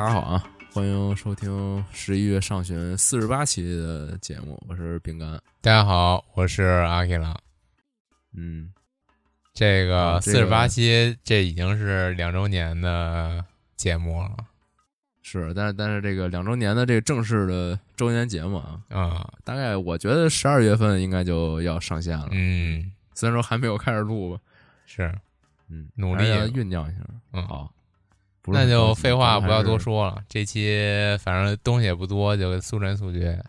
大家好啊，欢迎收听十一月上旬四十八期的节目，我是饼干。大家好，我是阿 K 拉。嗯，这个四十八期，这已经是两周年的节目了是，但是但是这个两周年的这个正式的周年节目啊，啊。大概我觉得十二月份应该就要上线了。嗯，虽然说还没有开始录吧，是，嗯，努力酝酿一下。嗯好，不那就废话不要多。说了。这期反正东西也不多，就速战速决。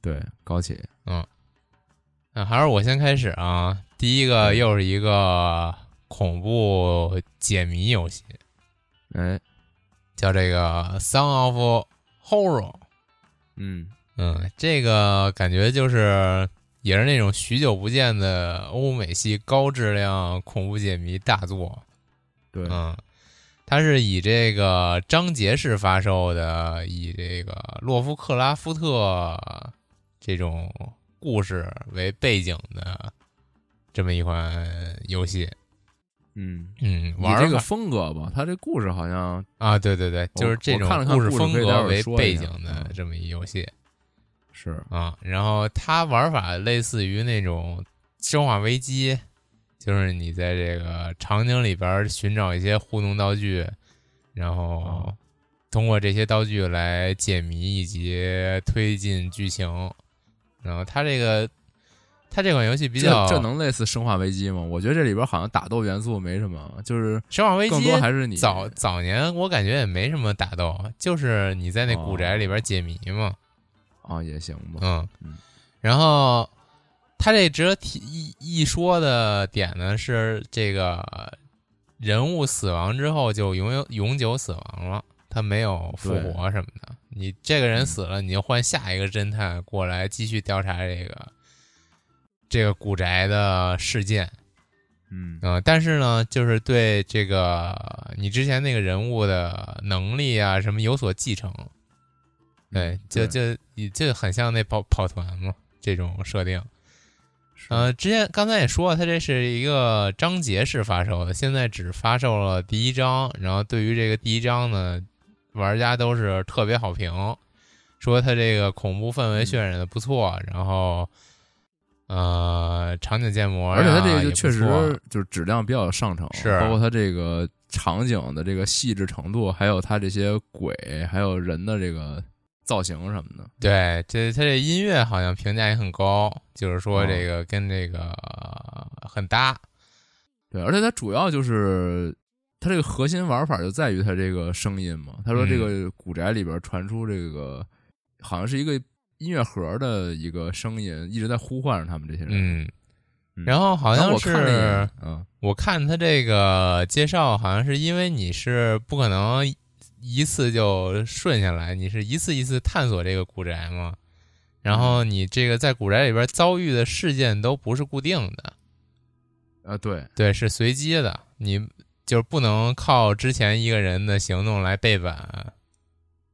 对，高起。嗯，还是我先开始啊。第一个嗯又是一个恐怖解谜游戏，哎，叫这个《Song of Horror》。嗯，嗯，这个感觉就是也是那种许久不见的欧美系高质量恐怖解谜大作。对，嗯，它是以这个章节式发售的，以这个洛夫克拉夫特这种故事为背景的这么一款游戏。嗯，嗯，玩这个风格吧，它这故事好像啊，对对对，就是这种看故事风格为背景的嗯这么一游戏。是，啊，然后它玩法类似于那种《生化危机》，就是你在这个场景里边寻找一些互动道具，然后哦通过这些道具来解谜以及推进剧情。然后它这个它这款游戏比较这这能类似《生化危机》吗？我觉得这里边好像打斗元素没什么，就是生化危机更多还是你早早年我感觉也没什么打斗，就是你在那古宅里边解谜嘛。啊也行吧。嗯嗯，然后他这值得提一一说的点呢是这个人物死亡之后就永永永久死亡了，他没有复活什么的。你这个人死了，你就换下一个侦探过来继续调查这个这个古宅的事件。嗯嗯、但是呢，就是对这个你之前那个人物的能力啊什么有所继承。对，就就你这很像那跑跑团嘛，这种设定。是呃，之前刚才也说了，它这是一个章节式发售的，现在只发售了第一章。然后对于这个第一章呢，玩家都是特别好评，说它这个恐怖氛围渲染的不错，然后呃场景建模呀、而且它这个就确实就是质量比较上乘，是包括它这个场景的这个细致程度，还有它这些鬼，还有人的这个造型什么的。对，这他这音乐好像评价也很高，就是说哦这个跟这个呃很搭。对，而且它主要就是它这个核心玩法就在于它这个声音嘛。他说这个古宅里边传出这个好像是一个音乐盒的一个声音，一直在呼唤着他们这些人。嗯，嗯然后好像是，嗯，我看他这个介绍，好像是因为你是不可能一次就顺下来，你是一次一次探索这个古宅吗。然后你这个在古宅里边遭遇的事件都不是固定的，啊，对，对，是随机的，你就是不能靠之前一个人的行动来背板。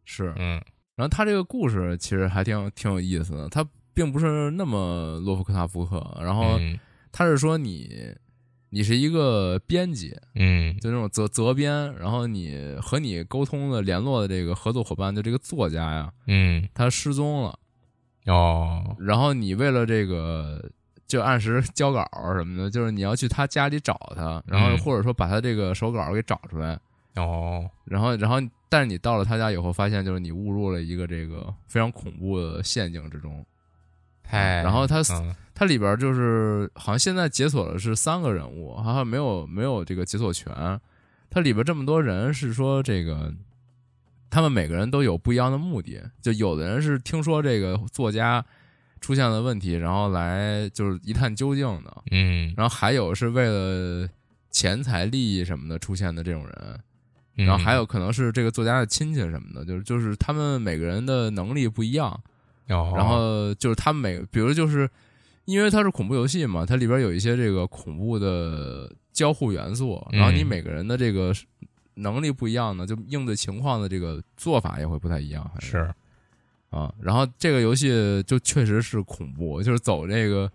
是。嗯然后他这个故事其实还挺挺有意思的，他并不是那么洛夫克塔夫克，然后嗯他是说你你是一个编辑，嗯就那种责责编，然后你和你沟通的联络的这个合作伙伴，就这个作家呀，嗯他失踪了，哦然后你为了这个就按时 交稿什么的，就是你要去他家里找他，然后嗯或者说把他这个手稿给找出来，哦然后然后但是你到了他家以后，发现就是你误入了一个这个非常恐怖的陷阱之中。太，然后它嗯它里边就是好像现在解锁的是三个人物，好像没有没有这个解锁权。它里边这么多人是说这个，他们每个人都有不一样的目的。就有的人是听说这个作家出现了问题，然后来就是一探究竟的，嗯，然后还有是为了钱财利益什么的出现的这种人，嗯然后还有可能是这个作家的亲戚什么的，就是就是他们每个人的能力不一样。哦，然后就是他们每，比如就是因为它是恐怖游戏嘛，它里边有一些这个恐怖的交互元素，然后你嗯。每个人的这个能力不一样呢，就应对情况的这个做法也会不太一样，还是啊。然后这个游戏就确实是恐怖，就是走这个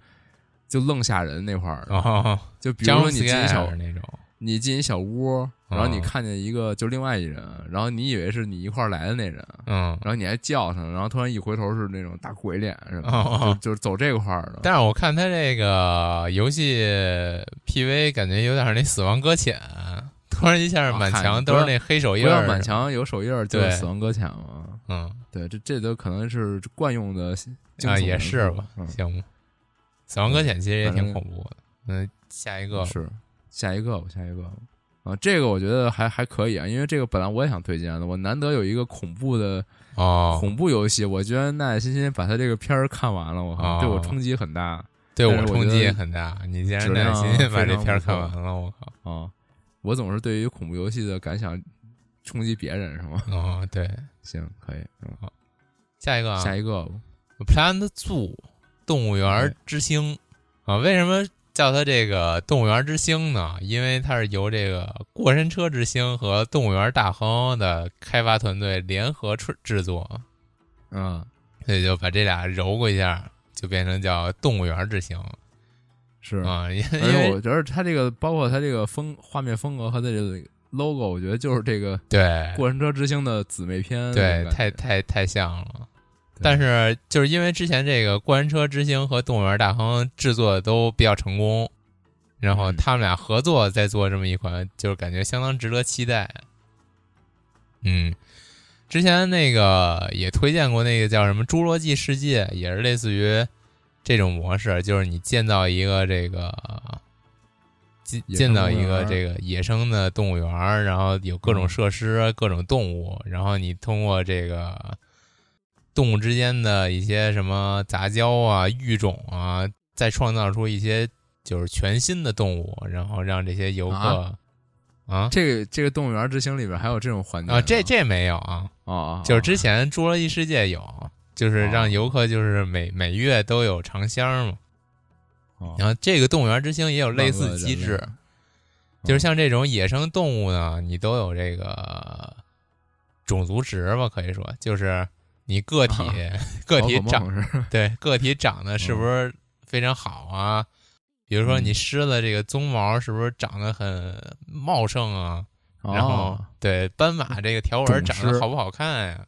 就愣吓人那块儿，哦，就比如说你进一张小那种你进一小屋，然后你哦看见一个就另外一人，然后你以为是你一块来的那人，嗯，然后你还叫他，然后突然一回头是那种大鬼脸，是吧？哦哦就就是走这块儿的。但是我看他这个游戏 PV 感觉有点那死亡搁浅，突然一下满墙都是那黑手印满墙有手印儿就是死亡搁浅嘛。嗯对，这这都可能是惯用的啊也是吧，嗯，行吧。死亡搁浅其实也挺恐怖的。嗯，下一个是下一个吧，下一个吧。啊，这个我觉得还还可以啊，因为这个本来我也想推荐的，我难得有一个恐怖的哦，恐怖游戏，我居然耐耐心心把它这个片儿看完了，我靠，哦对我冲击很大对我冲击也很大。你竟然耐心心把这片儿看完了，我靠！啊！我总是对于恐怖游戏的感想冲击别人是吗？哦，对，行，可以，嗯，下一个啊下一个吧，，Planet Zoo 动物园之星啊，为什么叫它这个动物园之星呢？因为它是由这个过山车之星和动物园大亨的开发团队联合制制作，嗯，所以就把这俩揉过一下，就变成叫动物园之星是。啊。因为我觉得它这个，包括它这个风画面风格和它这个 logo，我觉得就是这个对过山车之星的姊妹篇对，太太太像了。对但是就是因为之前这个过山车之星和动物园大亨制作的都比较成功，然后嗯他们俩合作再做这么一款，就是感觉相当值得期待。嗯，之前那个也推荐过那个叫什么《侏罗纪世界》，也是类似于这种模式，就是你建造一个这个建建造一个这个野生的动物园儿，然后有各种嗯设施、各种动物，然后你通过这个动物之间的一些什么杂交啊、育种啊，再创造出一些就是全新的动物，然后让这些游客啊？啊？这个这个动物园之星里边还有这种环节啊，这这没有啊，啊啊，就是之前《侏罗纪世界》有，就是让哦游客就是每每月都有尝鲜嘛。啊然后这个动物园之星也有类似机制，就是像这种野生动物呢，你都有这个种族值吧，可以说就是你个体、个体长对个体长得是不是非常好啊？比如说你嗯狮子这个鬃毛是不是长得很茂盛啊？然后哦对斑马这个条纹长得好不好看呀、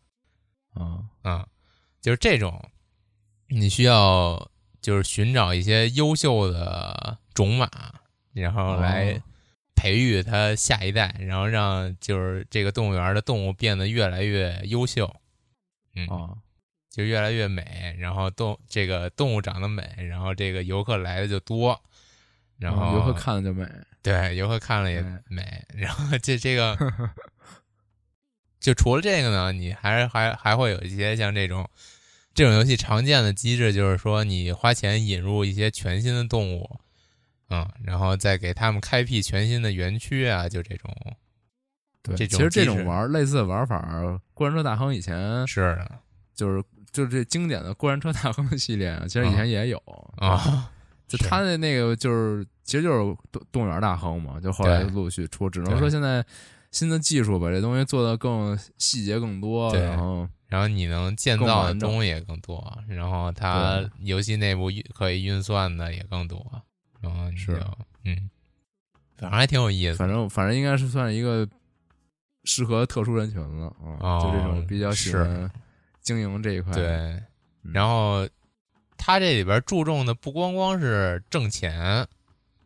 啊啊，就是这种，你需要就是寻找一些优秀的种马，然后来哦培育它下一代，然后让就是这个动物园的动物变得越来越优秀，嗯，啊就越来越美，然后动这个动物长得美，然后这个游客来的就多，然后啊游客看了就美。对，游客看了也哎。美。然后这这个，就除了这个呢，你还还还会有一些像这种这种游戏常见的机制，就是说你花钱引入一些全新的动物，嗯，然后再给他们开辟全新的园区啊，就这种对，这其实这种玩类似的玩法，过山车大亨以前是的就是就是这经典的过山车大亨系列，其实以前也有啊，就是他的那个就是其实就是动动物园大亨嘛，就后来对陆续出，只能说现在新的技术把这东西做的更细节更多，对然后然后你能建造的东西也更多，然后它游戏内部运可以运算的也更多，然后是嗯，反正还挺有意思。反正反正应该是算一个适合特殊人群了啊，哦就这种比较喜是欢经营这一块，对，嗯。然后他这里边注重的不光光是挣钱，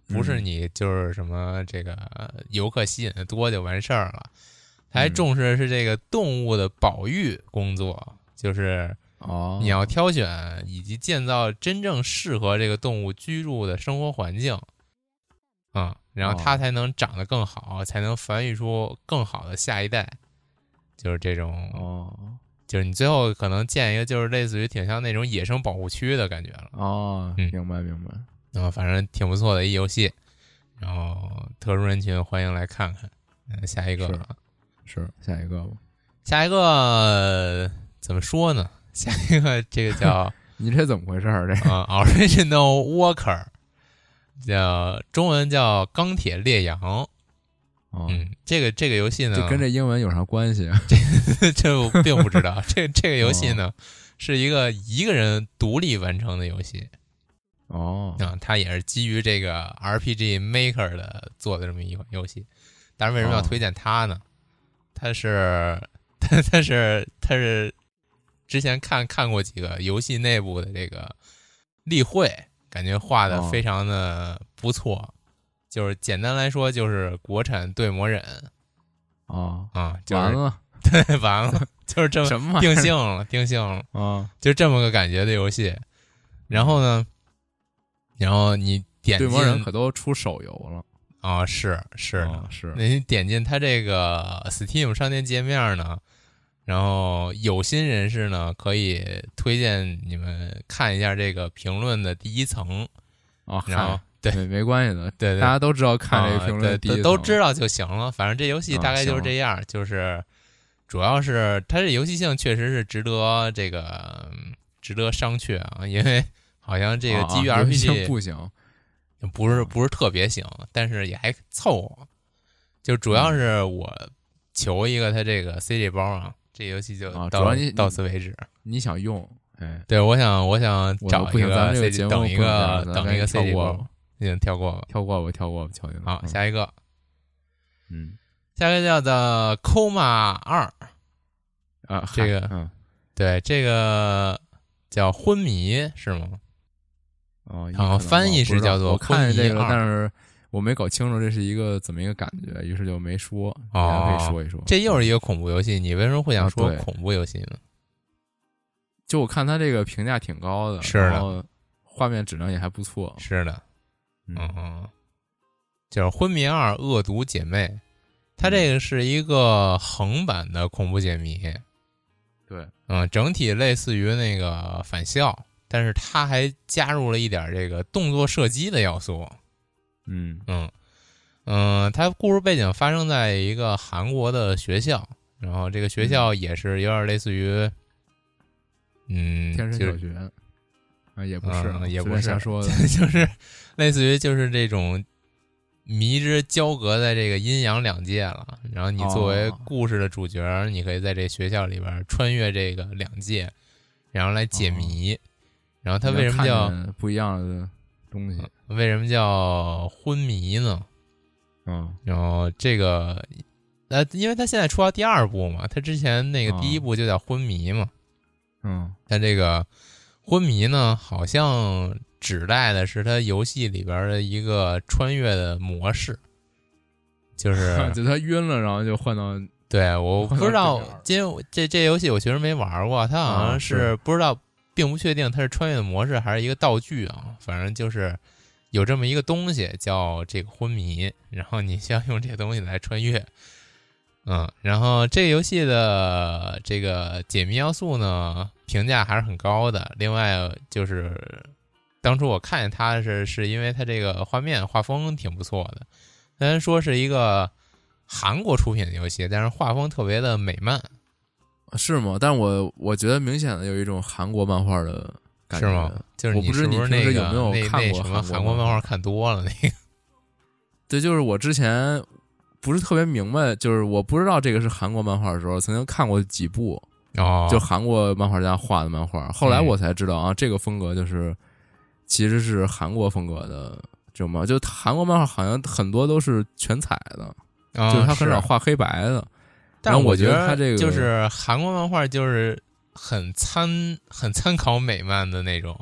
不是嗯。你就是什么这个游客吸引的多就完事儿了，他还嗯。重视的是这个动物的保育工作，就是哦，你要挑选以及建造真正适合这个动物居住的生活环境，啊、然后它哦才能长得更好，才能繁育出更好的下一代，就是这种哦就是你最后可能建一个，就是类似于挺像那种野生保护区的感觉了。哦，嗯明白明白，然后反正挺不错的一游戏，然后特殊人群欢迎来看看。嗯，下一个是，是下一个吧。下一个怎么说呢？下一个这个叫 你这怎么回事儿？这啊、Original Worker，叫中文叫钢铁烈阳。哦，嗯，这个这个游戏呢，这跟这英文有啥关系啊？这这我并不知道。这这个游戏呢，是一个一个人独立完成的游戏。哦，啊，它也是基于这个 RPG Maker 的做的这么一款游戏，但是为什么要哦推荐它呢？它是它 它是它是之前看看过几个游戏内部的这个例会，感觉画的哦非常的不错。就是简单来说，就是国产对魔忍啊，啊，就是完了，对完了，就是这么定性了，定性了。啊？就这么个感觉的游戏。然后呢，然后你点进对魔忍可都出手游了，啊、是是是那你点进它这个 Steam 商店界面呢，然后有心人士呢可以推荐你们看一下这个评论的第一层，啊，然后对。没没关系的，对对。大家都知道看这个啊评论的第对一层。都都知道就行了。反正这游戏啊大概就是这样，就是主要是它这游戏性确实是值得这个嗯值得商榷啊，因为好像这个基于 RPG 不行，不是不是特别行，但是也还凑合。就主嗯。要是我求一个它这个 CG 包啊，这游戏就到、啊主要你到此为止。你想用，哎，对，我想我想我找一行，咱个们这个 CG 目等一不能这个等一个跳 CG 过包，已经跳过了。跳过吧，跳过吧，跳过吧，好，嗯下一个，嗯下一个叫做 Coma 二，啊，这个嗯对，这个叫昏迷是吗？哦，然后翻译是叫做我看见这个但是我没搞清楚这是一个怎么一个感觉，于是就没说。大哦家可以说一说。这又是一个恐怖游戏，你为什么会想说恐怖游戏呢？就我看他这个评价挺高的，是的。然后画面质量也还不错。是的，嗯。嗯，就是《昏迷二：恶毒姐妹》，它这个是一个横版的恐怖解谜，对，嗯，整体类似于那个返校，但是它还加入了一点这个动作射击的要素，嗯嗯嗯，它故事背景发生在一个韩国的学校，然后这个学校也是有点类似于，嗯，天神小学啊，也不是，嗯也不是瞎说的。就是类似于就是这种迷之交隔在这个阴阳两界了。然后你作为哦故事的主角，你可以在这学校里边穿越这个两界，然后来解谜。然后它为什么叫不一样的东西？为什么叫昏迷呢？嗯然后这个呃，因为他现在出到第二部嘛，他之前那个哦第一部就叫昏迷嘛。嗯但这个昏迷呢，好像指代的是他游戏里边的一个穿越的模式，就是 就他晕了，然后就换到对，我不知道这样，因为这这游戏我确实没玩过，它好啊像是不知道，并不确定它是穿越的模式还是一个道具啊，反正就是有这么一个东西叫这个昏迷，然后你需要用这个东西来穿越。嗯，然后这个游戏的这个解谜要素呢，评价还是很高的。另外就是，当初我看见它是是因为它这个画面画风挺不错的，虽然说是一个韩国出品的游戏，但是画风特别的美漫，是吗？但我我觉得明显的有一种韩国漫画的感觉，是吗？就是我不知你平时有没有看过韩国漫画韩国漫画看多了那个？对，就是我之前不是特别明白，就是我不知道这个是韩国漫画的时候，曾经看过几部，哦，就韩国漫画家画的漫画，后来嗯我才知道啊，这个风格就是其实是韩国风格的这种漫画，就韩国漫画好像很多都是全彩的，啊就是他很少画黑白的。但我觉得他这个就是韩国漫画就是很参很参考美漫的那种，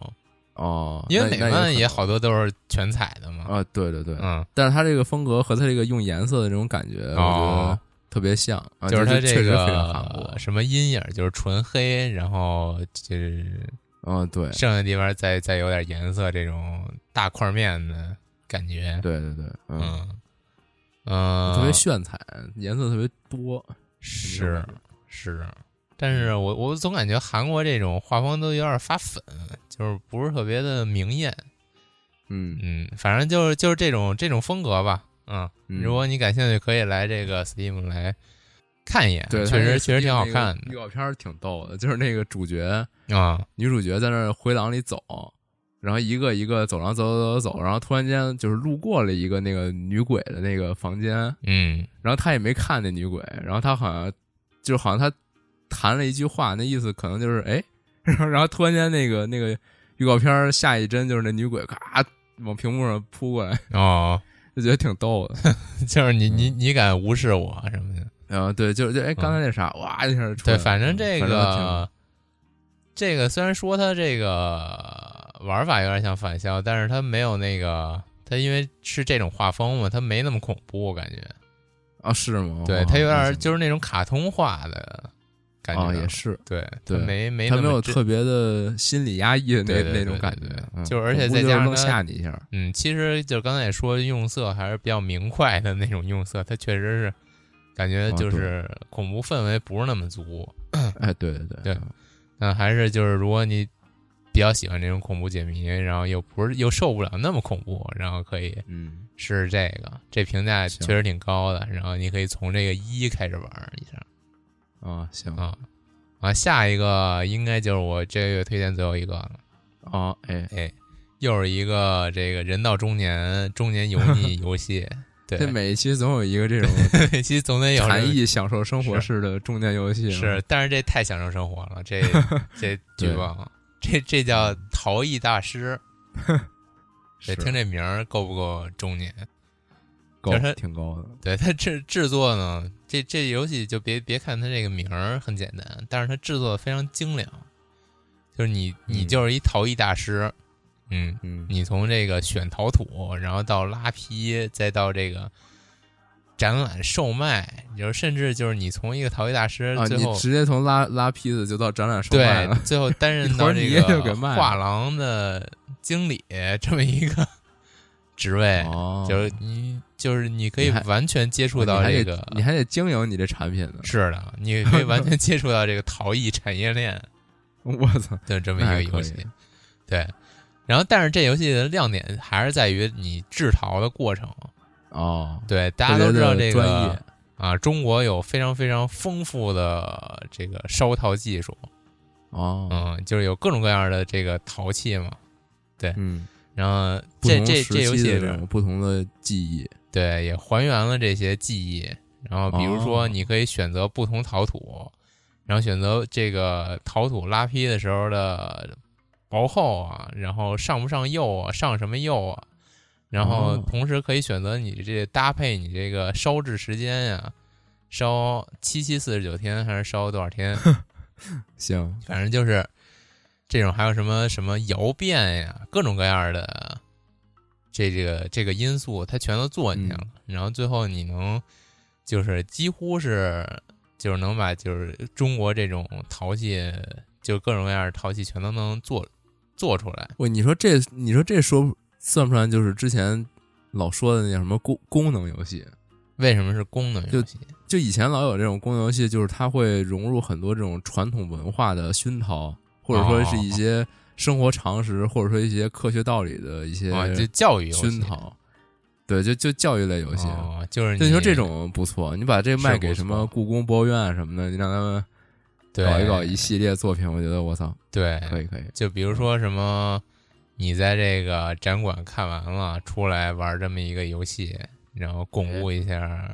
哦，因为美漫也好多都是全彩的嘛。啊，对对对，嗯，但是他这个风格和他这个用颜色的这种感觉，我觉哦得特别像，啊、就是它确这实非常韩国个。什么阴影就是纯黑，然后就是嗯，对剩下地方再再有点颜色，这种大块面的感觉。对对对，嗯，嗯嗯，特别炫彩，颜色特别多。是是，但是我我总感觉韩国这种画风都有点发粉，就是不是特别的明艳。嗯，嗯，反正就是就是这种这种风格吧。嗯，嗯如果你感兴趣，可以来这个 Steam 来看一眼，对，确实确实挺好那个看预告片挺逗的，就是那个主角啊。女主角在那儿回廊里走，然后一个一个走廊走走走走，然后突然间就是路过了一个那个女鬼的那个房间，嗯然后他也没看那女鬼，然后他好像就好像他谈了一句话，那意思可能就是哎，然后然后突然间那个那个预告片下一帧就是那女鬼咔往屏幕上扑过来，哦，就觉得挺逗的。就是你你你敢无视我什么的？然后对，就就哎，刚才那啥，哇一下出来对，反正这个这个虽然说他这个玩法有点像返校，但是它没有那个它因为是这种画风嘛，它没那么恐怖，我感觉。啊，是吗？对，哦它有点就是那种卡通化的感觉，啊，也是，对，对。没没他没有特别的心理压抑的那那种感觉就是而且再加上吓你一下，嗯，其实就刚才也说用色还是比较明快的那种用色，它确实是感觉啊就是恐怖氛围不是那么足。哎，对对对。对。那还是就是如果你比较喜欢这种恐怖解谜，然后又不是又受不了那么恐怖，然后可以嗯，试试这个，这评价确实挺高的。然后你可以从这个一开始玩一下啊，行啊啊，下一个应该就是我这个月推荐最后一个了。啊，哎，哎，又是一个这个人到中年中年油腻 游戏。对，这每一期总有一个这种 每期总得有禅人意享受生活式的中年游戏，是，但是这太享受生活了，这 这巨对棒，这这叫陶艺大师。是得听这名儿够不够中年？高就是它挺高的，对它制制作呢，这这游戏就别别看它这个名儿很简单，但是它制作的非常精良。就是你你嗯就是一陶艺大师，嗯，嗯，你从这个选陶土，然后到拉坯，再到这个展览售卖，就是甚至就是你从一个陶艺大师啊，最后、你直接从拉拉坯子就到展览售卖对了，最后 担任到这个画廊的经理这么一个 职位，哦，就是你就是你可以完全接触到这个，你还得经营你这产品呢，是的，你可以完全接触到这个陶艺产业链。我操，就这么一个游戏，对。然后，但是这游戏的亮点还是在于你制陶的过程。哦，对，大家都知道这个啊，中国有非常非常丰富的这个烧陶技术，哦，嗯，就是有各种各样的这个陶器嘛。对嗯，然后这这这游戏里不同的记忆，对，也还原了这些记忆。然后比如说，哦你可以选择不同陶土，然后选择这个陶土拉坯的时候的薄厚啊，然后上不上釉啊，上什么釉啊，然后哦同时可以选择你这搭配你这个烧制时间呀、烧七七四十九天还是烧多少天？行，反正就是这种，还有什么什么窑变呀，各种各样的这这个这个因素，它全都做进去了。然后最后你能就是几乎是就是能把就是中国这种陶器，就各种各样的陶器全都能做做出来。喂，你说这，你说这说算不算就是之前老说的那叫什么功功能游戏？为什么是功能游戏？就以前老有这种功能游戏，就是它会融入很多这种传统文化的熏陶，或者说是一些生活常识，或者说一些科学道理的一些啊，就教育熏陶。对，就就教育类游戏。哦，就是就你说这种不错，你把这卖给什么故宫博物院什么的，你让他们对搞一搞一系列作品，我觉得我操，对可以可以。就比如说什么，你在这个展馆看完了，出来玩这么一个游戏，然后巩固一下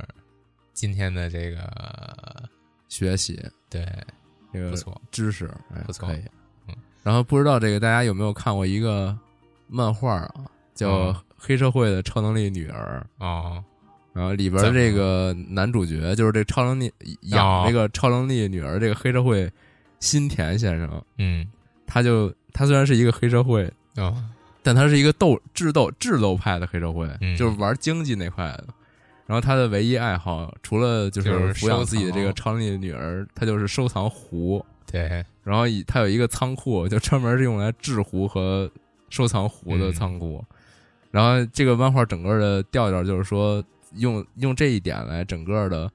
今天的这个学习对这个不错，知识，哎，不错可以。嗯，然后不知道这个大家有没有看过一个漫画啊，叫嗯《黑社会的超能力女儿》。哦然后里边的这个男主角就是这超能力养这个超能力女儿这个黑社会新田先生，嗯他就他虽然是一个黑社会，哦但他是一个斗智斗智斗派的黑社会，嗯就是玩经济那块的。然后他的唯一爱好，除了就就是是抚养自己的这个超能力的女儿，他就是收藏壶。对然后以他有一个仓库，就专门是用来制壶和收藏壶的嗯仓库。然后这个漫画整个的调调就是说，用用这一点来整个的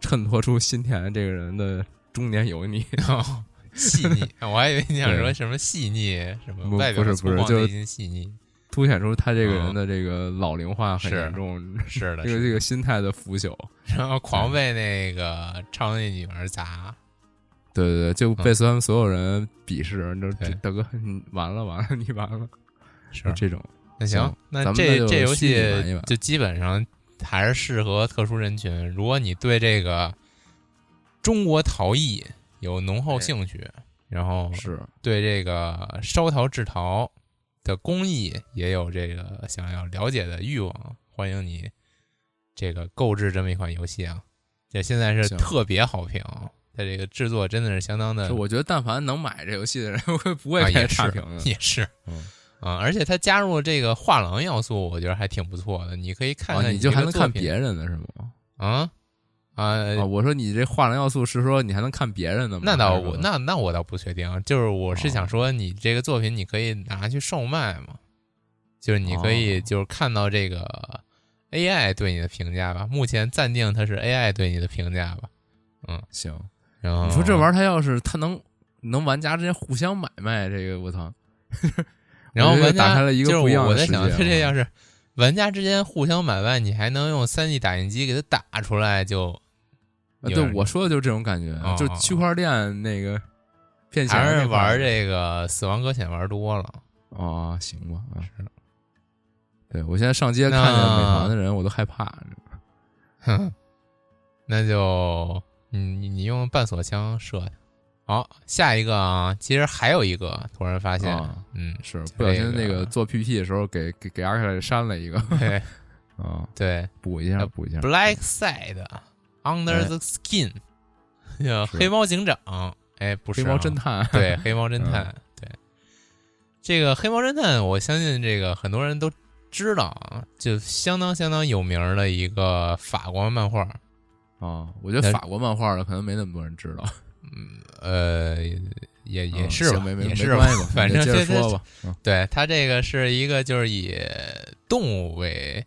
衬托出新田这个人的中年油腻。哦 细腻，我还以为你想说什么细腻，什么不外表不是粗犷不是就是内心细腻，凸显出他这个人的这个老龄化很严重，是的，这个是这个心态的腐朽。然后狂被那个超能力女儿砸，对对对，就被他们所有人鄙视，就对大哥，你完了完了，你完了，是。这种。那行行，那这这游戏就基本上还是适合特殊人群。如果你对这个中国陶艺有浓厚兴趣，然后是，对这个烧陶制陶的工艺也有这个想要了解的欲望，欢迎你这个购置这么一款游戏啊！这现在是特别好评，它这个制作真的是相当的我觉得，但凡能买这游戏的人，会不会也差评的？也是，嗯啊，而且它加入了这个画廊要素，我觉得还挺不错的。你可以看啊，看你就还能看别别人的是吗？啊啊啊，我说你这画廊要素是说你还能看别人的吗？那倒我那那我倒不确定，就是我是想说，你这个作品你可以拿去售卖嘛，就是你可以哦就是看到这个 AI 对你的评价吧，目前暂定它是 AI 对你的评价吧，嗯，行。然后你说这玩意儿，它要是它能能玩家之间互相买卖，这个我操！然后玩家打开了一个就是不一样的我在想，世界啊它这要是玩家之间互相买卖，你还能用三 D 打印机给它打出来，就啊对我说的就是这种感觉，哦就区块链那个骗钱还是玩这个死亡搁浅玩多了。哦，行吧，啊，对我现在上街那看见美团的人，我都害怕。哼，那就你你你用半锁枪射呀。好，下一个啊，其实还有一个，突然发现，啊嗯，是不小心那个做 PPT 的时候给给给阿克删了一个 对啊，对补一下呃补一下。，Black Side Under 哎。the Skin，叫 是。黑猫警长，哎，不是啊。黑猫侦探，对，黑猫侦探，对，这个黑猫侦探，我相信这个很多人都知道啊，就相当相当有名儿的一个法国漫画，啊，我觉得法国漫画的可能没那么多人知道，嗯呃，也也嗯是没没也是没关系吧，反正你接着说吧。嗯。对他这个是一个就是以动物为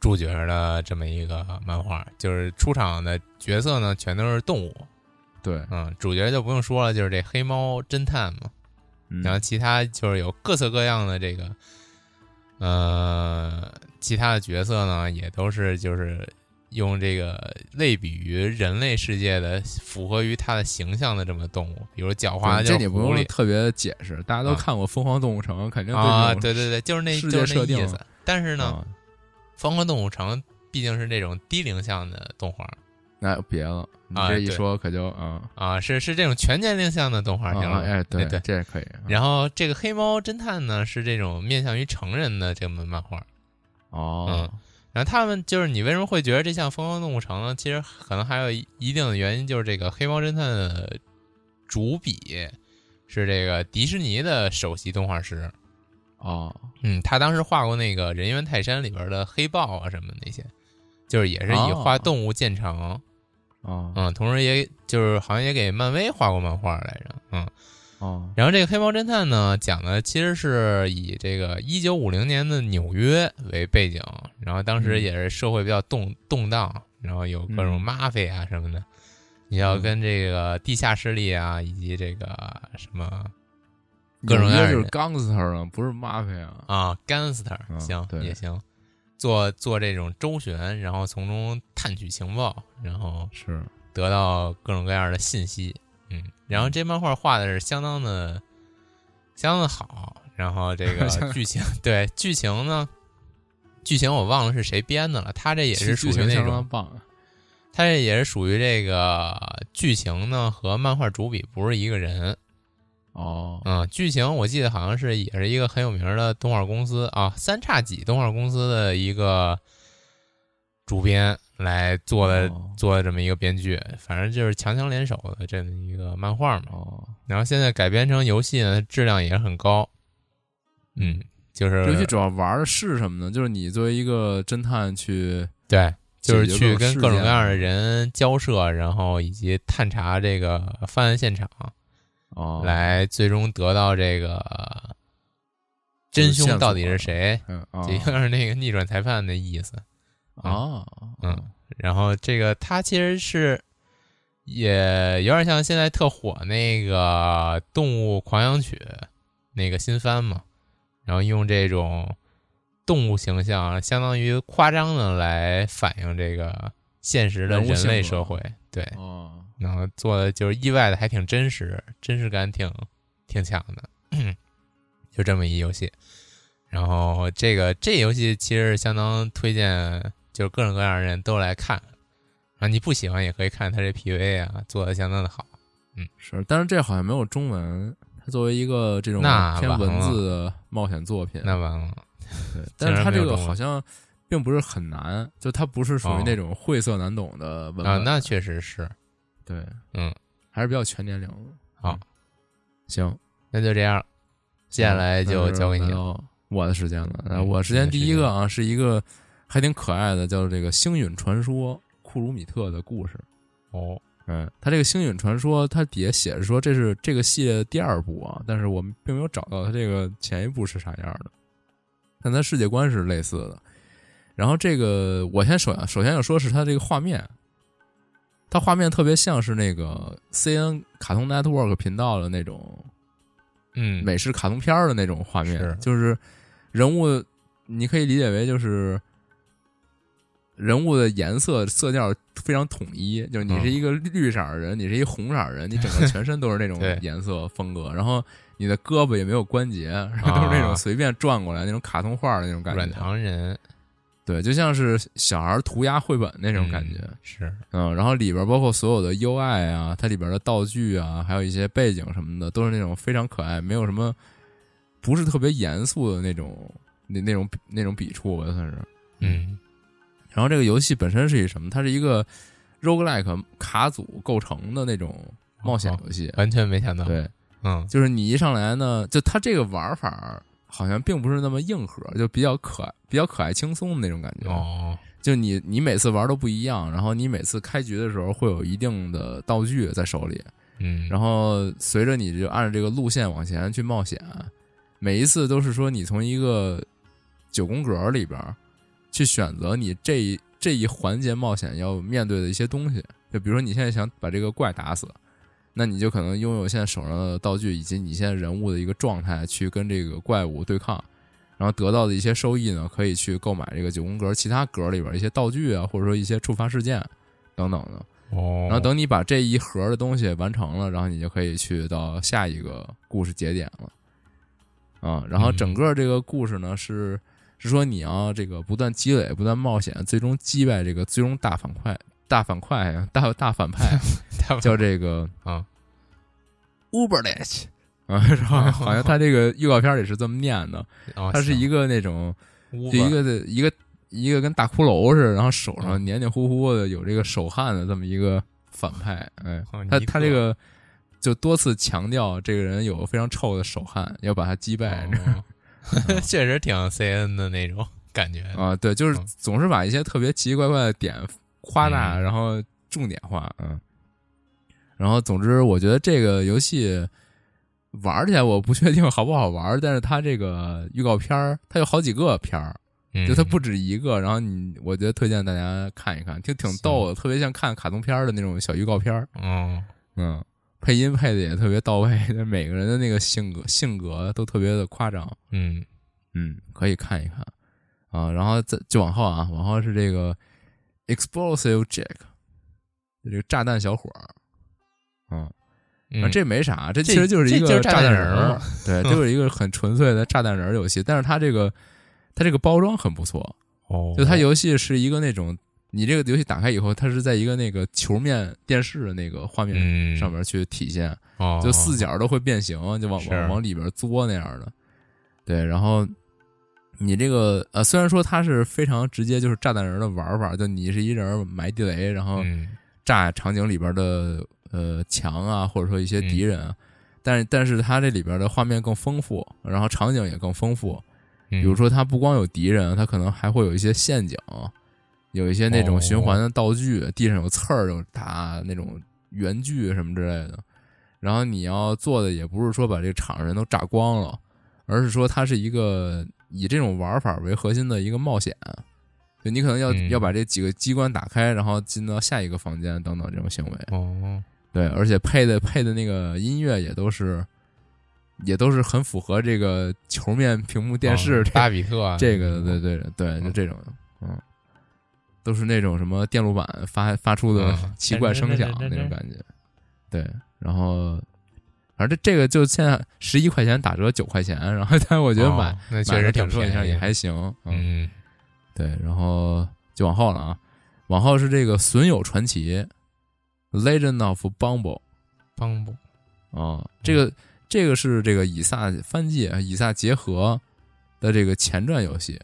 主角的这么一个漫画，就是出场的角色呢全都是动物，对，嗯，主角就不用说了，就是这黑猫侦探嘛，嗯。然后其他就是有各色各样的这个，呃，其他的角色呢，也都是就是用这个类比于人类世界的符合于它的形象的这么动物，比如狡猾这你不用特别解释，大家都啊。看过《疯狂动物城》，肯定啊，对对对，就是那就是那意思。但是呢，啊疯狂动物城》毕竟是这种低龄向的动画那别了，你这一说可就啊啊，是是这种全年龄向的动画，啊行了。哎，对对这也可以。啊然后这个黑猫侦探呢，是这种面向于成人的这么漫画。哦，然后他们就是你为什么会觉得这像《疯狂动物城》呢？其实可能还有一一定的原因，就是这个《黑猫侦探》的主笔是这个迪士尼的首席动画师。哦，嗯，他当时画过那个《人猿泰山》里边的黑豹啊什么那些，就是也是以哦。画动物见长。哦，嗯，同时也就是好像也给漫威画过漫画来着。嗯，哦，然后这个《黑猫侦探》呢，讲的其实是以这个一九五零年的纽约为背景，然后当时嗯。也是社会比较动动荡，然后有各种嗯。mafia 啊什么的，你要嗯。跟这个地下势力啊，以及这个什么各种各样的纽约就是 gangster 啊，不是 mafia 啊。啊 gangster 嗯行对也行，做做这种周旋，然后从中探取情报，然后是，得到各种各样的信息。嗯，然后这漫画画的是相当的相当的好，然后这个 剧情对剧情呢，剧情我忘了是谁编的了，他这也是属于那种，他这也是属于这个剧情呢和漫画主笔不是一个人。哦，嗯，剧情我记得好像是也是一个很有名的动画公司啊，三叉戟动画公司的一个主编来做的、哦做的这么一个编剧，反正就是强强联手的这么一个漫画嘛。哦，然后现在改编成游戏呢，质量也很高。嗯，就是游戏主要玩的是什么呢？就是你作为一个侦探去，对，就是去跟各种各种各样的人交涉，然后以及探查这个犯案现场，哦，来最终得到这个真凶到底是谁。这有点那个逆转裁判的意思。哦，嗯，然后这个它其实是也有点像现在特火那个《动物狂想曲》那个新番嘛，然后用这种动物形象，相当于夸张的来反映这个现实的人类社会。对，哦，然后做的就是意外的还挺真实，真实感挺挺强的，就这么一游戏。然后这个这游戏其实相当推荐，就是各种各样的人都来看。啊，你不喜欢也可以看它这 PV 啊，做的相当的好。嗯是，但是这好像没有中文。它作为一个这种那偏文字的冒险作品，那完了，对，但是它这个好像并不是很难，就它不是属于哦那种晦涩难懂的文本。啊，那确实是，对，嗯，还是比较全年龄的。好嗯，行，那就这样，接下来就交给你了。我的时间了。那嗯我时间第一个啊，是一个还挺可爱的，叫这个《星陨传说》库鲁米特的故事。哦，嗯，它这个《星陨传说》，它底下写着说这是这个系列的第二部啊，但是我们并没有找到它这个前一部是啥样的。但它世界观是类似的。然后这个我先首首先要说是它这个画面，它画面特别像是那个 C N 卡通 Network 频道的那种嗯，美式卡通片儿的那种画面，是。就是人物，你可以理解为就是人物的颜色色调非常统一，就是你嗯。是一个绿色儿的人，你是一红色儿的人，你整个 全身都是那种颜色风格，然后你的胳膊也没有关节，然后都是那种啊。随便转过来那种卡通画的那种感觉。软，糖人对，就像是小孩涂鸦绘本那种感觉。嗯是，嗯，然后里边包括所有的 UI 啊，它里边的道具啊，还有一些背景什么的，都是那种非常可爱，没有什么不是特别严肃的那种那那种那种笔触吧，算是。嗯然后这个游戏本身是一什么？它是一个 roguelike 卡组构成的那种冒险游戏。完全没想到，，对，嗯就是你一上来呢，就它这个玩法好像并不是那么硬核，就比较可爱、比较可爱轻松的那种感觉。哦，就你你每次玩都不一样，然后你每次开局的时候会有一定的道具在手里，嗯，然后随着你就按照这个路线往前去冒险，每一次都是说你从一个九宫格里边儿去选择你这一这一环节冒险要面对的一些东西。就比如说你现在想把这个怪打死，那你就可能拥有现在手上的道具以及你现在人物的一个状态去跟这个怪物对抗，然后得到的一些收益呢，可以去购买这个九宫格其他格里边一些道具啊，或者说一些触发事件等等的。哦，然后等你把这一盒的东西完成了，然后你就可以去到下一个故事节点了。啊，然后整个这个故事呢是是说你要这个不断积累、不断冒险，最终击败这个最终大反派、大反派、大大反派，叫这个啊 Uberlich 啊，是吧？好像他这个预告片里是这么念的，哦他是一个个那种就就一个的一个一个跟大骷髅似的，然后手上嗯。黏黏糊糊的，有这个手汗的这么一个反派。哎。哦，他他这个就多次强调这个人有非常臭的手汗，要把他击败。哦。确实挺 CN 的那种感觉。啊，对，就是嗯。总是把一些特别奇奇怪怪的点夸大，嗯。然后重点化，嗯。然后，总之，我觉得这个游戏玩起来我不确定好不好玩，但是它这个预告片儿，它有好几个片儿，嗯就它不止一个。然后你，我觉得推荐大家看一看，就挺逗的，特别像看卡通片儿的那种小预告片儿。嗯，嗯，配音配的也特别到位，每个人的那个性格性格都特别的夸张。嗯嗯，可以看一看啊。然后再就往后啊，往后是这个 explosive Jack，这个炸弹小伙儿。嗯，这没啥，这这其实就是一个就是炸弹人对，就是一个很纯粹的炸弹人儿游戏。但是它这个它这个包装很不错，哦，就它游戏是一个那种，你这个游戏打开以后，它是在一个那个球面电视的那个画面嗯。上面去体现，哦。就四角都会变形，就往往。往里边作那样的。对，然后你这个呃，虽然说它是非常直接，就是炸弹人的玩法，就你是一人埋地雷，然后嗯。炸场景里边的呃墙啊，或者说一些敌人啊，但是但是它这里边的画面更丰富，然后场景也更丰富。比比如说，它不光有敌人，它可能还会有一些陷阱，有一些那种循环的道具，地上有刺儿，有打那种圆锯什么之类的。然后你要做的也不是说把这个场上人都炸光了，而是说它是一个以这种玩法为核心的一个冒险。就你可能要、嗯要把这几个机关打开，然后进到下一个房间等等这种行为。哦对，而且配的配的那个音乐也都是，也都是很符合这个球面屏幕电视哦这巴比特啊这个，对对对对，就这种，嗯，都是那种什么电路板发发出的嗯 奇怪声响那种感觉，对，然后反正这这个就现在十一块钱打折九块钱，然后但是我觉得买哦那确实挺便宜也还行，嗯，嗯。对，然后就往后了啊，往后是这个损友传奇，Legend of Bumble》，Bumble。啊，这个这个是这个以撒翻记啊，以撒结合的这个前传游戏。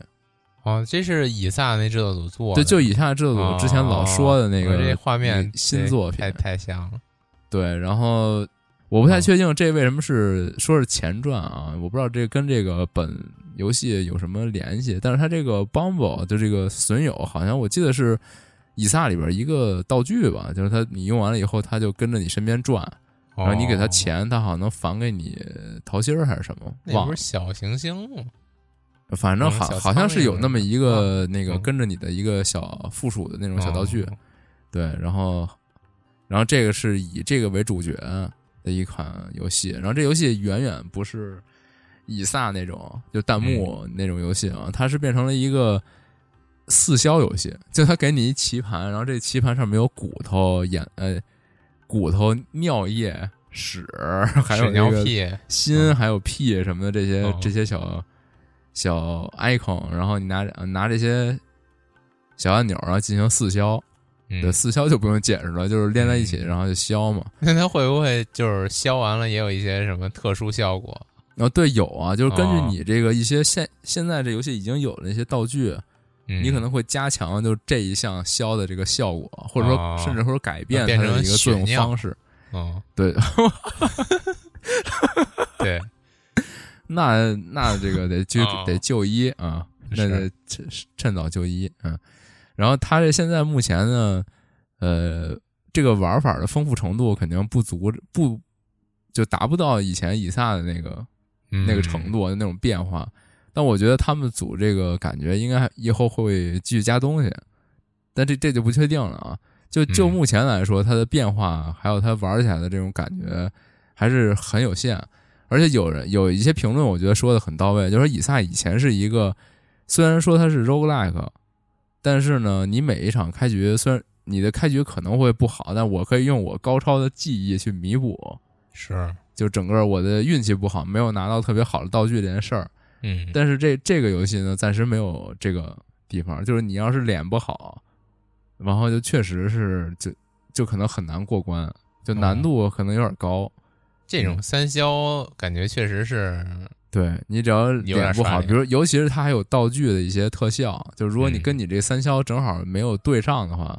哦，这是以撒那制作组做的，对，就以撒制作组之前老说的那个哦这画面新作品太，太像了。对，然后我不太确定这为什么是说是前传啊，我不知道这跟这个本游戏有什么联系，但是它这个 Bumble 就这个损友，好像我记得是以撒里边一个道具吧，就是它你用完了以后，它就跟着你身边转，然后你给它哦，钱，它好像能返给你桃心儿还是什么，那不是，小行星吗？反正好好像是有那么一个？那个嗯。跟着你的一个小附属的那种小道具，哦。对，然后，然后这个是以这个为主角的一款游戏，然后这游戏远远不是以撒那种就弹幕那种游戏啊，它是变成了一个四消游戏，就他给你一棋盘，然后这棋盘上面有骨头、眼呃骨头、尿液、屎，还有尿那个屁，心，嗯还有屁什么的这些、哦这些小小 icon，然后你拿拿这些小按钮，然后进行四消。嗯对，，四消就不用解释了，就是连在一起，嗯然后就消嘛。那它会不会就是消完了也有一些什么特殊效果？哦对，有啊，就是根据哦你这个一些现现在这游戏已经有的那些道具，嗯你可能会加强就这一项消的这个效果，或者说哦甚至或者改变它的一个作用方式。嗯，对，对，那那这个得就哦得就医啊，那得趁趁早就医。嗯，然后它这现在目前呢，呃，这个玩法的丰富程度肯定不足，不就达不到以前以撒的那个那个程度。度那种变化。但我觉得他们组这个感觉应该以后会继续加东西，但这这就不确定了啊。就就嗯目前来说，它的变化还有它玩起来的这种感觉还是很有限。而且有人有一些评论，我觉得说的很到位，就是说以撒以前是一个，虽然说它是 roguelike，但是呢，你每一场开局虽然你的开局可能会不好，但我可以用我高超的技艺去弥补。是，就整个我的运气不好，没有拿到特别好的道具这件事儿。嗯，但是这这个游戏呢，暂时没有这个地方，就是你要是脸不好，然后就确实是就就可能很难过关，就难度可能有点高。这种三消感觉确实是，对你只要脸不好，比如尤其是它还有道具的一些特效，就如果你嗯跟你这三消正好没有对上的话，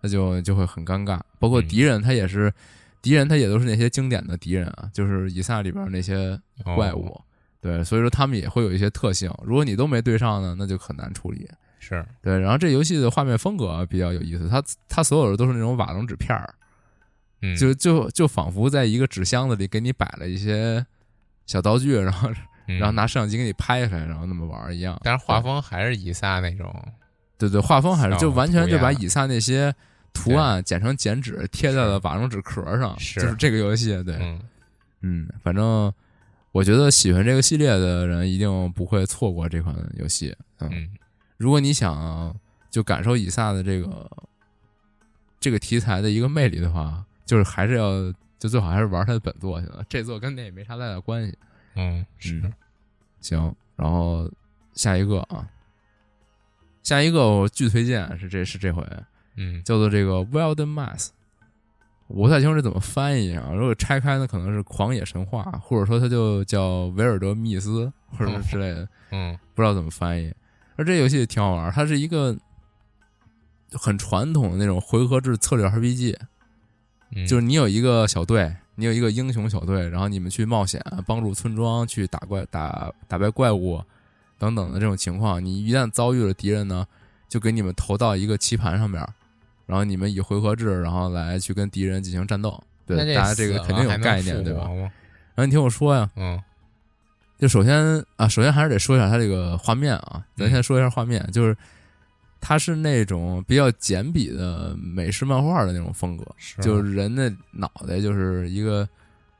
那就就会很尴尬。包括嗯敌人，他也是敌人，他也都是那些经典的敌人啊，就是以撒里边那些哦怪物。对，所以说他们也会有一些特性，如果你都没对上呢，那就很难处理。是，对，然后这游戏的画面风格比较有意思，它它所有的都是那种瓦楞纸片儿，嗯，就就就仿佛在一个纸箱子里给你摆了一些小道具，然后嗯。然后拿摄像机给你拍开，然后那么玩儿一样。但是画风还是以撒那种，对对，画风还是就完全就把以撒那些。图案剪成剪纸贴在了瓦楞纸壳上，是就是这个游戏。对，嗯，嗯，反正我觉得喜欢这个系列的人一定不会错过这款游戏。嗯，嗯，如果你想就感受以撒的这个这个题材的一个魅力的话，就是还是要就最好还是玩他的本作去了。这作跟那也没啥太大关系。嗯，是，嗯行，然后下一个啊，下一个我巨推荐是这是这回嗯，叫做这个 Wild Mass，我不太清楚这怎么翻译啊。如果拆开呢，可能是狂野神话，或者说它就叫维尔德密斯，或者是之类的。嗯，不知道怎么翻译。而这游戏挺好玩，它是一个很传统的那种回合制策略 RPG，嗯，就是你有一个小队，你有一个英雄小队，然后你们去冒险，帮助村庄去打怪、打打败怪物等等的这种情况。你一旦遭遇了敌人呢，就给你们投到一个棋盘上面，然后你们以回合制，然后来去跟敌人进行战斗。对那，大家这个肯定有概念，对吧？然后你听我说呀，嗯。就首先啊，首先还是得说一下它这个画面啊，咱嗯先说一下画面，就是它是那种比较简笔的美式漫画的那种风格，是就是人的脑袋就是一个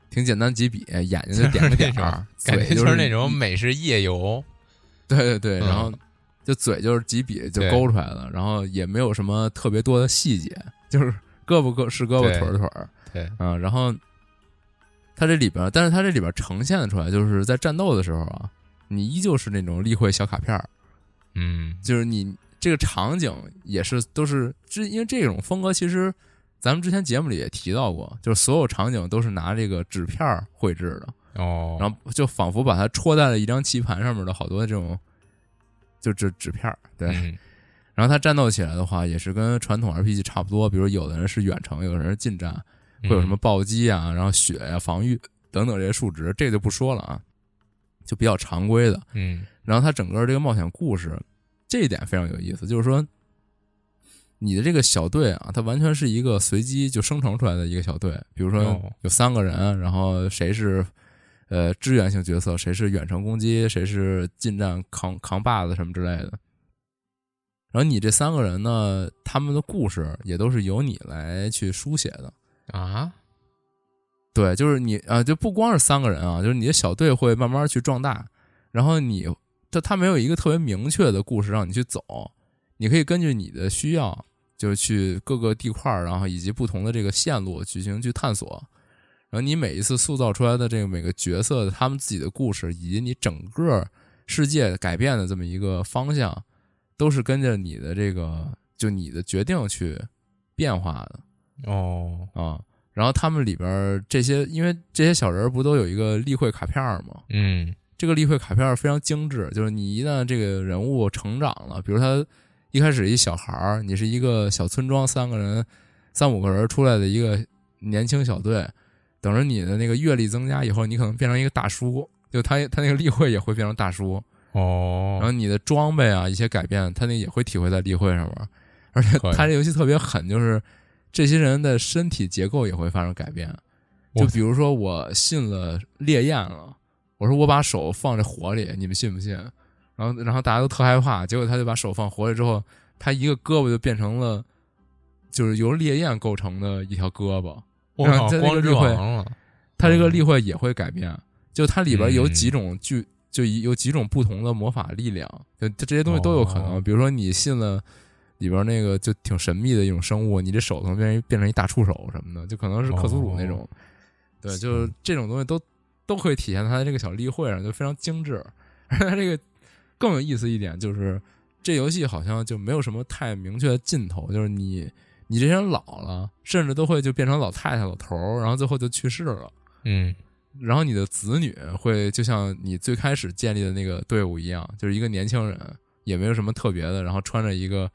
挺简单几笔，眼睛就点个点儿，感嘴觉就是那种美式夜游，对对对，嗯。然后就嘴就是几笔就勾出来了，然后也没有什么特别多的细节，就是胳膊胳是胳膊腿儿腿儿，对，啊，然后它这里边儿，但是它这里边儿呈现出来，就是在战斗的时候啊，你依旧是那种例会小卡片儿，嗯，就是你这个场景也是都是，这因为这种风格其实咱们之前节目里也提到过，就是所有场景都是拿这个纸片儿绘制的，哦，然后就仿佛把它戳在了一张棋盘上面的好多这种就纸纸片儿，对。嗯然后它战斗起来的话，也是跟传统 RPG 差不多，比如有的人是远程，有的人是近战，会有什么暴击啊，然后血呀、防御等等这些数值，这个就不说了啊，就比较常规的。嗯然后它整个这个冒险故事这一点非常有意思，就是说你的这个小队啊，它完全是一个随机就生成出来的一个小队，比如说哦有三个人，然后谁是呃支援性角色，谁是远程攻击，谁是近战扛扛把子什么之类的。然后你这三个人呢，他们的故事也都是由你来去书写的。啊对，就是你啊、就不光是三个人啊，就是你的小队会慢慢去壮大，然后你他他没有一个特别明确的故事让你去走，你可以根据你的需要，就是去各个地块儿，然后以及不同的这个线路进行去探索。然后你每一次塑造出来的这个每个角色的他们自己的故事，以及你整个世界改变的这么一个方向，都是跟着你的这个就你的决定去变化的。哦啊。然后他们里边儿这些，因为这些小人儿不都有一个例会卡片儿吗？嗯这个例会卡片儿非常精致，就是你一旦这个人物成长了，比如他一开始一小孩儿，你是一个小村庄三个人、三五个人出来的一个年轻小队，等着你的那个阅历增加以后，你可能变成一个大叔，就他他那个例会也会变成大叔哦，然后哦你的装备啊一些改变，他那也会体会在例会上面，而且他这游戏特别狠，就是这些人的身体结构也会发生改变。就比如说我信了烈焰了，我说我把手放在火里，你们信不信？然后然后大家都特害怕，结果他就把手放火里之后，他一个胳膊就变成了就是由烈焰构成的一条胳膊。我靠，然后在那个光之例会，它这个嗯例会也会改变，就它里边有嗯几种具，就有几种不同的魔法力量，就这这些东西都有可能。哦比如说你信了里边那个就挺神秘的一种生物，你这手可能变成变成一大触手什么的，就可能是克苏鲁那种。对，就是这种东西都都可以体现在它这个小例会上，就非常精致。而且它这个更有意思一点就是，这游戏好像就没有什么太明确的尽头，就是你你这些人老了，甚至都会就变成老太太、老头儿，然后最后就去世了。嗯然后你的子女会就像你最开始建立的那个队伍一样，就是一个年轻人，也没有什么特别的，然后穿着一个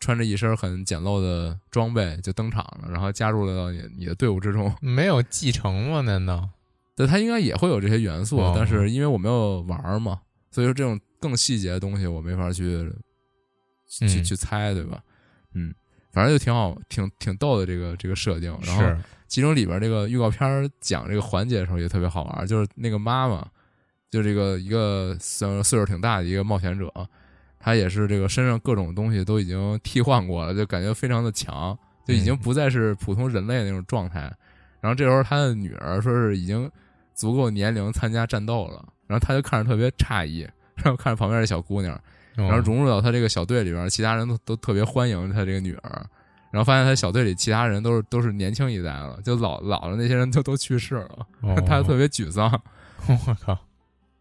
穿着一身很简陋的装备就登场了，然后加入了到你你的队伍之中。没有继承吗？难道？对，他应该也会有这些元素，哦但是因为我没有玩嘛，所以说这种更细节的东西我没法去去去猜，对吧？嗯，反正就挺好，挺挺逗的这个这个设定。然后其中里边这个预告片儿讲这个环节的时候也特别好玩儿，就是那个妈妈，就这个一个岁岁数挺大的一个冒险者，她也是这个身上各种东西都已经替换过了，就感觉非常的强，就已经嗯不再是普通人类那种状态。然后这时候她的女儿说是已经足够年龄参加战斗了，然后她就看着特别诧异，然后看着旁边这小姑娘，然然后融入到他这个小队里边，其他人都都特别欢迎他这个女儿，然后发现他小队里其他人都是都是年轻一代了，就老老的那些人都都去世了，哦他特别沮丧。我靠，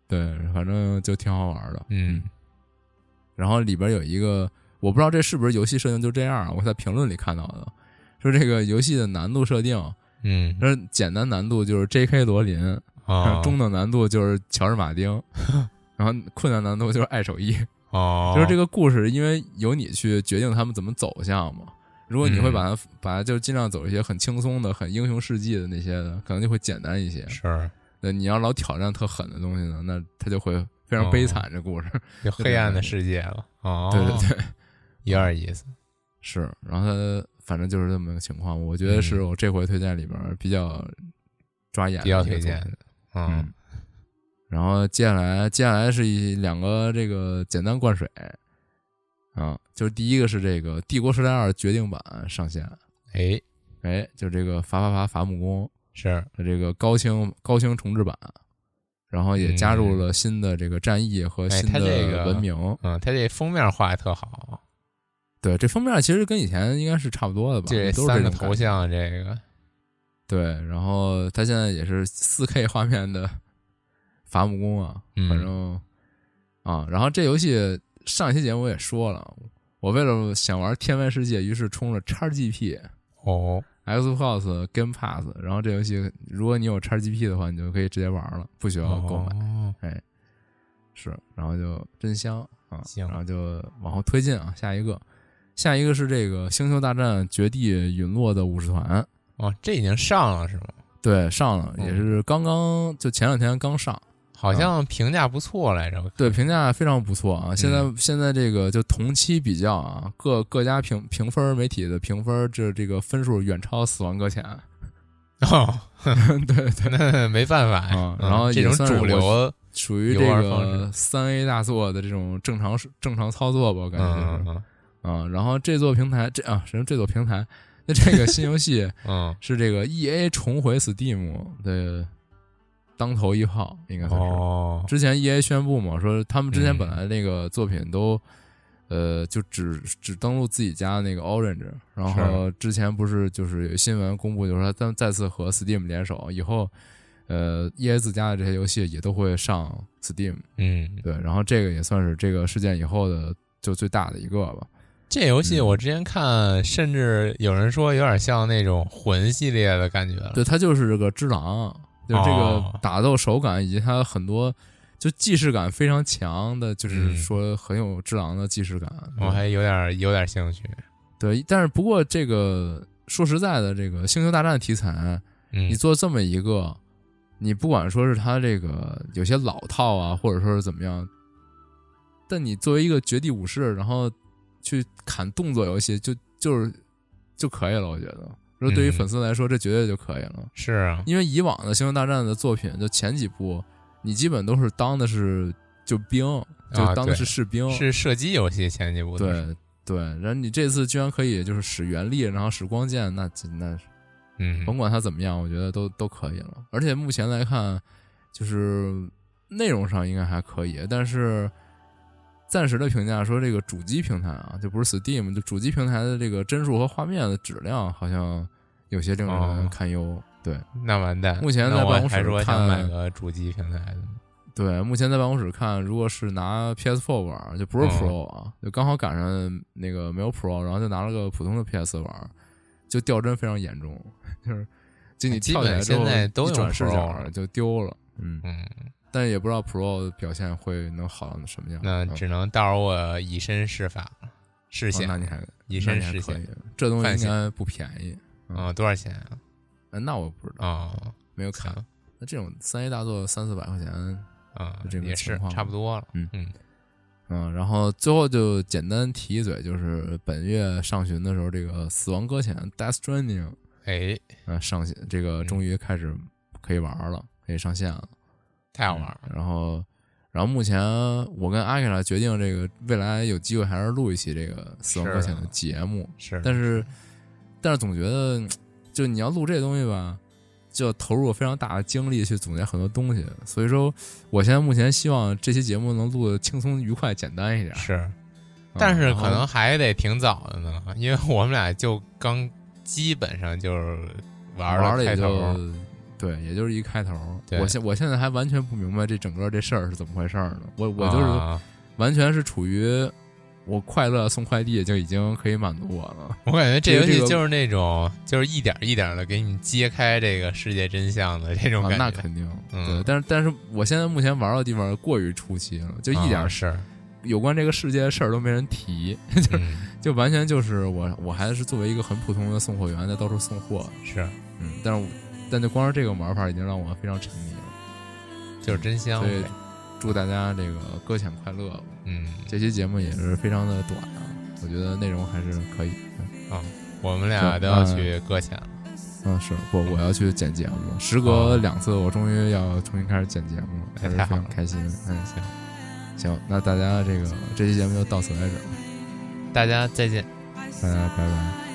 对，反正就挺好玩的。嗯然后里边有一个，我不知道这是不是游戏设定就这样，我在评论里看到的，说这个游戏的难度设定，嗯说简单难度就是 J.K. 罗琳，哦中等难度就是乔治马丁，然后困难难度就是爱手艺。哦，就是这个故事，因为由你去决定他们怎么走向嘛。如果你会嗯把它、把它就尽量走一些很轻松的、很英雄事迹的那些的，可能就会简单一些。是那你要老挑战特狠的东西呢，那它就会非常悲惨。这故事，就黑暗的世界了。哦，对对对，有点意思。是。然后它反正就是这么个情况，我觉得是我这回推荐里边比较抓眼的比较推荐的。嗯嗯，然后接下来接下来是一两个这个简单灌水，啊，就是第一个是这个《帝国时代二》决定版上线，哎，哎，就这个伐伐伐伐木工是的这个高清高清重制版，然后也加入了新的这个战役和哎新它这个的文明。嗯，它这封面画的特好，对，这封面其实跟以前应该是差不多的吧，这都是三个头。像，这个对，然后它现在也是四 K 画面的伐木工啊，嗯反正啊，然后这游戏上一期节目我也说了，我为了想玩天外世界，于是充了 XGP、哦，Xbox Game Pass，然后这游戏如果你有 XGP 的话，你就可以直接玩了，不需要购买。哦是，然后就真香，啊。行然后就往后推进啊，下一个，下一个是这个《星球大战：绝地陨落的武士团》，哦，这已经上了是吗？对，上了，嗯也是刚刚就前两天刚上，好像评价不错来着。对，评价非常不错啊。现在、嗯现在这个就同期比较啊，各各家评评分媒体的评分，这这个分数远超《死亡搁浅》。哦，对对，那没办法呀然后这种主流，属于这个三 A 大作的这种正常正常操作吧，我感觉就是嗯嗯啊。然后这座平台这啊，什么这座平台？那这个新游戏 嗯是这个 E A 重回 Steam 的当头一炮，应该嗯，算是。哦，之前 E A 宣布嘛，说他们之前嗯。本来那个作品都，呃，就只只登录自己家那个 Orange，然后之前不是就是有新闻公布，就是说他再次和 Steam 联手，以后，呃，E A 自家的这些游戏也都会上 Steam，嗯，对，然后这个也算是这个事件以后的就最大的一个吧。这游戏嗯。我之前看，甚至有人说有点像那种魂系列的感觉了。对，它就是这个只狼，就这哦个打斗手感以及它很多就既视感非常强的，就是嗯说很有智狼的既视感。我还有点有点兴趣。对，但是不过这个说实在的，这个星球大战题材，嗯你做这么一个，你不管说是它这个有些老套啊，或者说是怎么样，但你作为一个绝地武士，然后去砍动作游戏，就就是就可以了，我觉得。说对于嗯粉丝来说，这绝对就可以了。是啊，因为以往的《星球大战》的作品，就前几部，你基本都是当的是就兵，就当的是士兵，是射击游戏前几部。对对。然后你这次居然可以就是使原力，然后使光剑，那那嗯，甭管它怎么样，我觉得都都可以了。而且目前来看，就是内容上应该还可以，但是暂时的评价说，这个主机平台啊，就不是 Steam，就主机平台的这个帧数和画面的质量好像有些令人哦堪忧。对那完蛋。目前在办公室看想买个主机平台的。对，目前在办公室看，如果是拿 PS4 玩，就不是嗯 Pro 啊，就刚好赶上那个没有 Pro，然后就拿了个普通的 PS 玩，就掉帧非常严重，就是就你基跳起来之后现在都一转视角就丢了，嗯，嗯，但也不知道 Pro 的表现会能好到什么样。嗯那只能到时候我以身试法了，试哦险。那你还以身试险。这东西应该不便宜，啊？多少钱啊？呃那我不知道，啊，没有看。那这种三 A 大作三四百块钱，啊就这，个也是差不多了。嗯嗯嗯，然后最后就简单提一嘴，就是本月上旬的时候，这个《死亡搁浅》（Death Stranding） 哎，啊上线，这个嗯终于开始可以玩了，可以上线了。太好玩了。然后，然后目前我跟阿克拉决定，这个未来有机会还是录一期这个《死亡搁浅》的节目。是，但是，但是总觉得，就你要录这东西吧，就要投入非常大的精力去总结很多东西。所以说，我现在目前希望这期节目能录的轻松愉快、简单一点。是，嗯但是可能还得挺早的呢，因为我们俩就刚基本上就是玩玩了也了开头就，对，也就是一开头。我现我现在还完全不明白这整个这事儿是怎么回事儿呢。我我就是啊完全是处于我快乐送快递就已经可以满足我了。我感觉这游戏就是那种，就是一点一点的给你揭开这个世界真相的这种啊，感觉。那肯定，嗯对，但是但是我现在目前玩到的地方过于初期了，就一点啊是，有关这个世界的事儿都没人提，就嗯，就完全就是我我还是作为一个很普通的送货员在到处送货，是，嗯，但是我但就光是这个玩法已经让我非常沉迷了，就是真香对。祝大家这个搁浅快乐。嗯，这期节目也是非常的短啊，我觉得内容还是可以嗯。我们俩都要去搁浅了。嗯，是我？我要去剪节目，时隔哦两次，我终于要重新开始剪节目还是非常开心。嗯，行，行，那大家这个这期节目就到此为止，大家再见。大家拜拜。